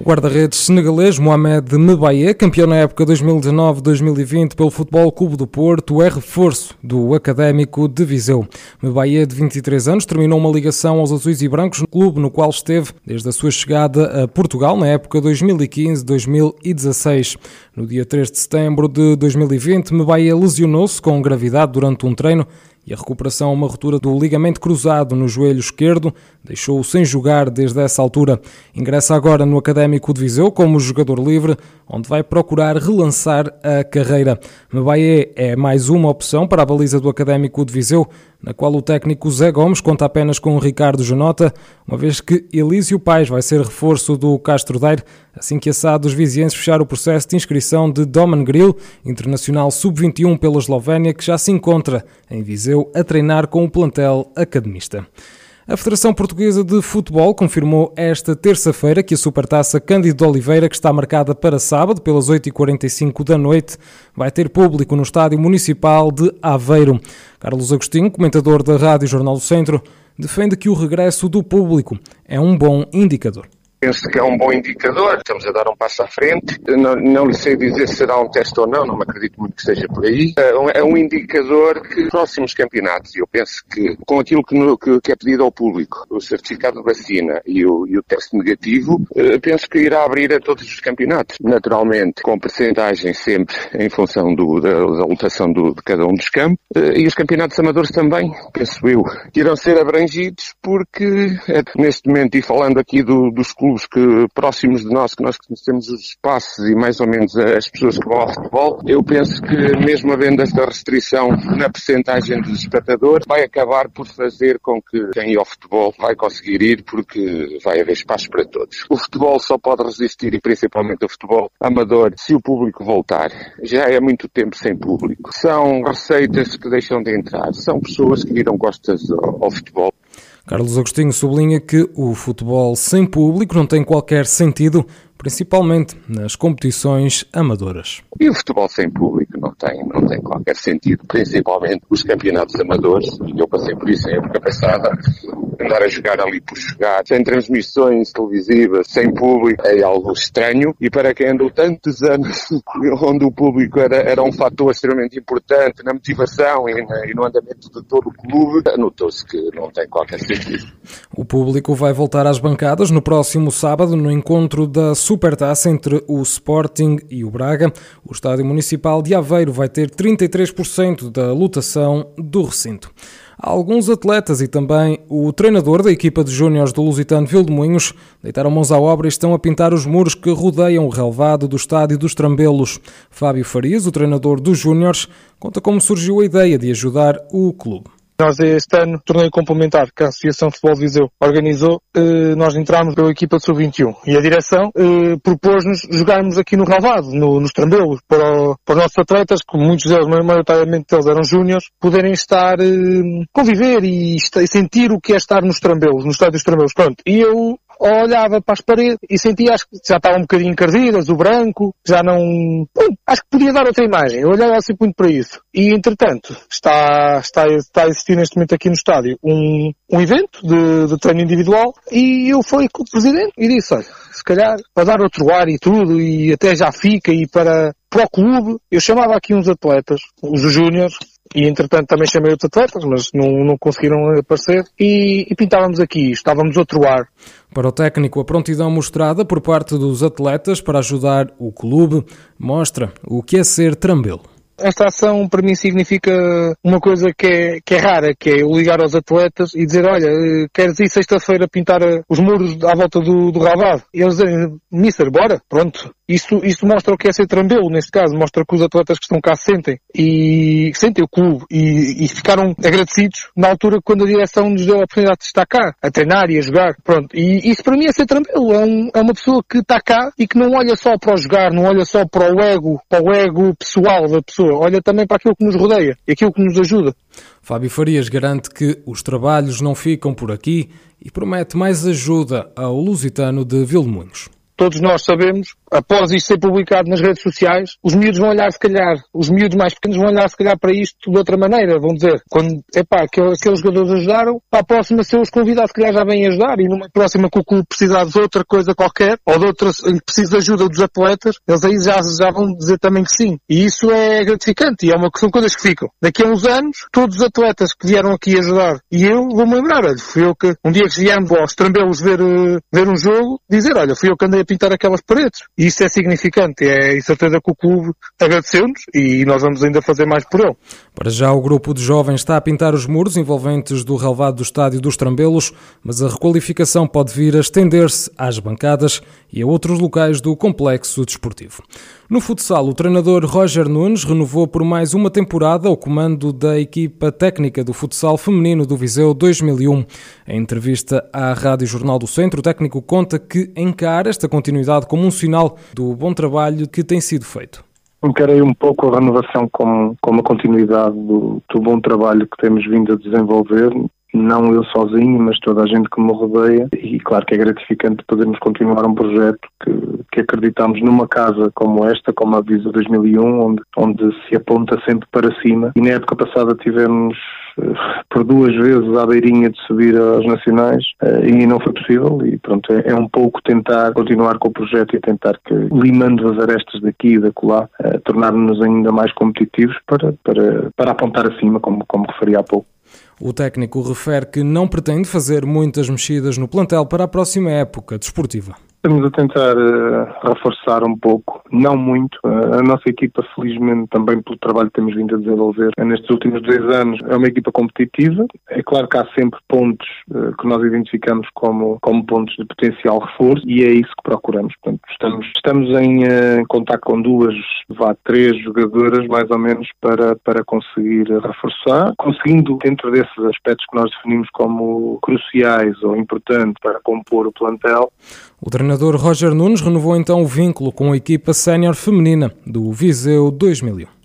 O guarda-redes senegalês Mohamed Mebaye, campeão na época 2019-2020 pelo Futebol Clube do Porto, é reforço do Académico de Viseu. Mebaye, de 23 anos, terminou uma ligação aos azuis e brancos no clube no qual esteve desde a sua chegada a Portugal na época 2015-2016. No dia 3 de setembro de 2020, Mebaye lesionou-se com gravidade durante um treino e a recuperação a uma ruptura do ligamento cruzado no joelho esquerdo deixou-o sem jogar desde essa altura. Ingressa agora no Académico de Viseu como jogador livre, onde vai procurar relançar a carreira. Mebaye é mais uma opção para a baliza do Académico de Viseu, na qual o técnico Zé Gomes conta apenas com Ricardo Janota, uma vez que Elísio Pais vai ser reforço do Castro Daire, assim que assado os vizienses fechar o processo de inscrição de Doman Grill, internacional sub-21 pela Eslovénia, que já se encontra em Viseu a treinar com o plantel academista. A Federação Portuguesa de Futebol confirmou esta terça-feira que a Supertaça Cândido Oliveira, que está marcada para sábado, pelas 8h45 da noite, vai ter público no Estádio Municipal de Aveiro. Carlos Agostinho, comentador da Rádio Jornal do Centro, defende que o regresso do público é um bom indicador. Penso que é um bom indicador, estamos a dar um passo à frente. Não, não lhe sei dizer se será um teste ou não, não me acredito muito que esteja por aí. É um indicador que próximos campeonatos, eu penso que com aquilo que, no, que, que, é pedido ao público, o certificado de vacina e o, e o teste negativo, eh, penso que irá abrir a todos os campeonatos. Naturalmente, com percentagem sempre em função do, da, da lotação do, de cada um dos campos, eh, e os campeonatos amadores também, penso eu, irão ser abrangidos porque, é, neste momento, e falando aqui do, dos clubes, clubes que, próximos de nós, que nós conhecemos os espaços e mais ou menos as pessoas que vão ao futebol, eu penso que mesmo havendo esta restrição na percentagem dos espectadores, vai acabar por fazer com que quem ir ao futebol vai conseguir ir porque vai haver espaço para todos. O futebol só pode resistir, e principalmente o futebol amador, se o público voltar. Já é muito tempo sem público. São receitas que deixam de entrar. São pessoas que viram costas ao, ao futebol. Carlos Agostinho sublinha que o futebol sem público não tem qualquer sentido, principalmente nas competições amadoras. E o futebol sem público não tem, não tem qualquer sentido, principalmente os campeonatos amadores, eu passei por isso em época passada, andar a jogar ali por jogar, sem transmissões televisivas, sem público, é algo estranho, e para quem andou tantos anos onde o público era, era um fator extremamente importante na motivação e, na, e no andamento de todo o clube, notou-se que não tem qualquer sentido. O público vai voltar às bancadas no próximo sábado no encontro da Supertaça entre o Sporting e o Braga. O Estádio Municipal de Aveiro vai ter 33% da lotação do recinto. Alguns atletas e também o treinador da equipa de júniores do Lusitano Vildemunhos deitaram mãos à obra e estão a pintar os muros que rodeiam o relevado do estádio dos Trambelos. Fábio Farias, o treinador dos júniores, conta como surgiu a ideia de ajudar o clube. Nós este ano, torneio complementar que a Associação de Futebol de Viseu organizou, eh, nós entramos pela equipa de sub-21 e a direção eh, propôs-nos jogarmos aqui no Ralvado, no, nos Trambelos, para, para os nossos atletas, que muitos deles, maioritariamente deles eram júniores, poderem estar, eh, conviver e, e, sentir o que é estar nos Trambelos, no estádio dos Trambelos. Pronto. E eu olhava para as paredes e sentia acho que já estavam um bocadinho encardidas, o branco, já não... Bom, acho que podia dar outra imagem. Eu olhava assim muito para isso. E, entretanto, está, está, está a existir neste momento aqui no estádio um, um evento de, de treino individual e eu fui com o presidente e disse, olha, se calhar, para dar outro ar e tudo, e até já fica, e para, para o clube, eu chamava aqui uns atletas, os júniores, e entretanto também chamei outros atletas, mas não, não conseguiram aparecer e, e pintávamos aqui, estávamos outro ar. Para o técnico, a prontidão mostrada por parte dos atletas para ajudar o clube mostra o que é ser trambelo. Esta ação para mim significa uma coisa que é, que é rara, que é ligar aos atletas e dizer, olha, queres ir sexta-feira pintar os muros à volta do, do Ravado? E eles dizem, Mister, bora, pronto. Isso, isso mostra o que é ser trambelo, neste caso, mostra que os atletas que estão cá sentem. E sentem o clube. E, e ficaram agradecidos na altura quando a direção nos deu a oportunidade de estar cá, a treinar e a jogar, pronto. E isso para mim é ser trambelo, é, um, é uma pessoa que está cá e que não olha só para o jogar, não olha só para o ego, para o ego pessoal da pessoa, olha também para aquilo que nos rodeia e aquilo que nos ajuda. Fábio Farias garante que os trabalhos não ficam por aqui e promete mais ajuda ao Lusitano de Vilmoinhos todos nós sabemos, após isto ser publicado nas redes sociais, os miúdos vão olhar se calhar, os miúdos mais pequenos vão olhar se calhar para isto de outra maneira, vão dizer, quando, epá, aqueles, aqueles jogadores ajudaram, para a próxima ser os convidados se calhar já vêm ajudar e numa próxima que o clube precisar de outra coisa qualquer, ou de outra, precisa de ajuda dos atletas, eles aí já, já vão dizer também que sim. E isso é gratificante e é uma, são coisas que ficam. Daqui a uns anos, todos os atletas que vieram aqui ajudar e eu vou-me lembrar, olha, fui eu que, um dia que viemos aos Trambelos ver, eh, ver um jogo, dizer, olha, fui eu que andei a pintar aquelas paredes. E isso é significante. É certeza que o clube agradeceu-nos e nós vamos ainda fazer mais por ele. Para já, o grupo de jovens está a pintar os muros envolventes do relevado do estádio dos Trambelos, mas a requalificação pode vir a estender-se às bancadas e a outros locais do complexo desportivo. No futsal, o treinador Roger Nunes renovou por mais uma temporada o comando da equipa técnica do futsal feminino do Viseu 2001. Em entrevista à Rádio Jornal do Centro, o técnico conta que encara esta continuidade como um sinal do bom trabalho que tem sido feito. Encarei um pouco a renovação como, como a continuidade do, do bom trabalho que temos vindo a desenvolver não eu sozinho, mas toda a gente que me rodeia. E claro que é gratificante podermos continuar um projeto que, que acreditamos numa casa como esta, como a Visa 2001, onde, onde se aponta sempre para cima. E na época passada tivemos por duas vezes à beirinha de subir aos nacionais eh, e não foi possível e pronto, é, é, um pouco tentar continuar com o projeto e tentar que, limando as arestas daqui e da colar, eh, tornar-nos ainda mais competitivos para, para, para apontar acima, como, como referi há pouco. O técnico refere que não pretende fazer muitas mexidas no plantel para a próxima época desportiva. Estamos a tentar uh, reforçar um pouco, não muito. Uh, a nossa equipa, felizmente, também pelo trabalho que temos vindo a desenvolver nestes últimos dois anos, é uma equipa competitiva. É claro que há sempre pontos uh, que nós identificamos como, como pontos de potencial reforço e é isso que procuramos. Portanto, estamos, estamos em uh, contato com duas, vá, três jogadoras, mais ou menos, para, para conseguir reforçar, conseguindo, dentro desses aspectos que nós definimos como cruciais ou importantes para compor o plantel, o treinador Roger Nunes renovou então o vínculo com a equipa sénior feminina do Viseu 2001.